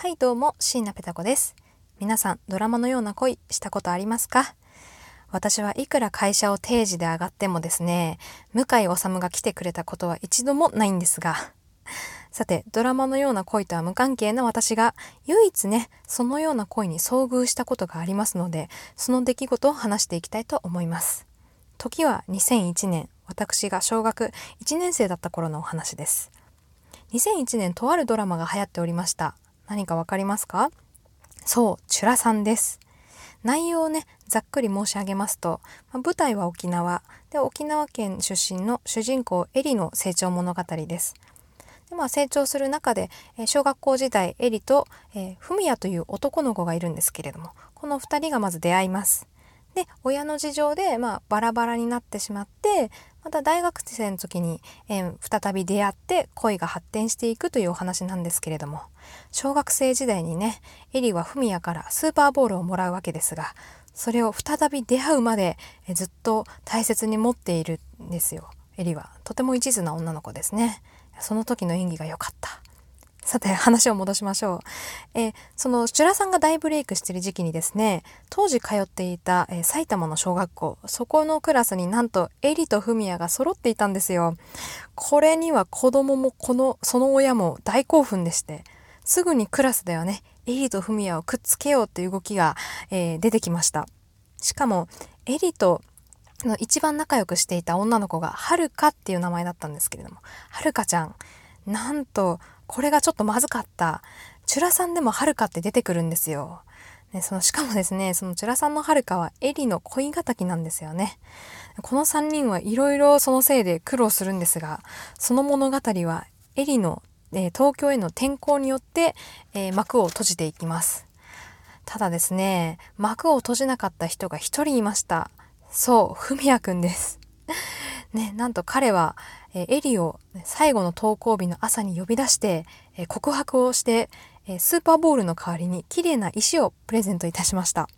はいどうも、椎名ペタ子です。皆さん、ドラマのような恋したことありますか？私はいくら会社を定時で上がってもですね、向井治が来てくれたことは一度もないんですが、さて、ドラマのような恋とは無関係な私が、唯一ね、そのような恋に遭遇したことがありますので、その出来事を話していきたいと思います。時は2001年、私が小学1年生だった頃のお話です。2001年とあるドラマが流行っておりました。何かわかりますか？そう、チュラさんです。内容をね、ざっくり申し上げますと、まあ、舞台は沖縄で沖縄県出身の主人公エリの成長物語です。でまあ、成長する中で、えー、小学校時代エリと、えー、フミヤという男の子がいるんですけれどもこの2人がまず出会います。で親の事情で、まあ、バラバラになってしまってまた大学生の時に、えー、再び出会って恋が発展していくというお話なんですけれども小学生時代にねエリはフミヤからスーパーボールをもらうわけですがそれを再び出会うまで、えー、ずっと大切に持っているんですよ。エリはとても一途な女の子ですね。その時の演技が良かった。さて話を戻しましょう。えー、そのチュラさんが大ブレイクしてる時期にですね当時通っていた、えー、埼玉の小学校そこのクラスになんとエリとフミヤが揃っていたんですよ。これには子供もこのその親も大興奮でしてすぐにクラスではねエリとフミヤをくっつけようっていう動きが、えー、出てきました。しかもエリとの一番仲良くしていた女の子がはるかっていう名前だったんですけれどもはるかちゃんなんとこれがちょっとまずかった。チュラさんでもはるかって出てくるんですよ。ね、そのしかもですね、そのチュラさんのはるかはエリの恋敵なんですよね。この3人はいろいろそのせいで苦労するんですが、その物語はエリの、えー、東京への転校によって、えー、幕を閉じていきます。ただですね、幕を閉じなかった人が一人いました。そう、ふみやくんです。ね、なんと彼は、えエリを最後の登校日の朝に呼び出して、え告白をして、えスーパーボールの代わりに綺麗な石をプレゼントいたしました。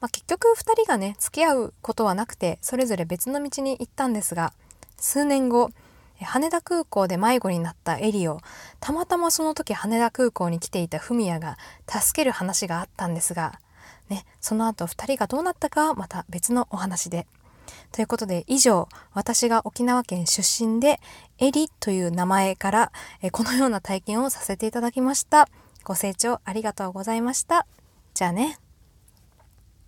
まあ、結局2人がね付き合うことはなくてそれぞれ別の道に行ったんですが数年後羽田空港で迷子になったエリをたまたまその時羽田空港に来ていたフミヤが助ける話があったんですが、ね、その後2人がどうなったかはまた別のお話で。ということで以上私が沖縄県出身でエリという名前からこのような体験をさせていただきました。ご清聴ありがとうございました。じゃあね。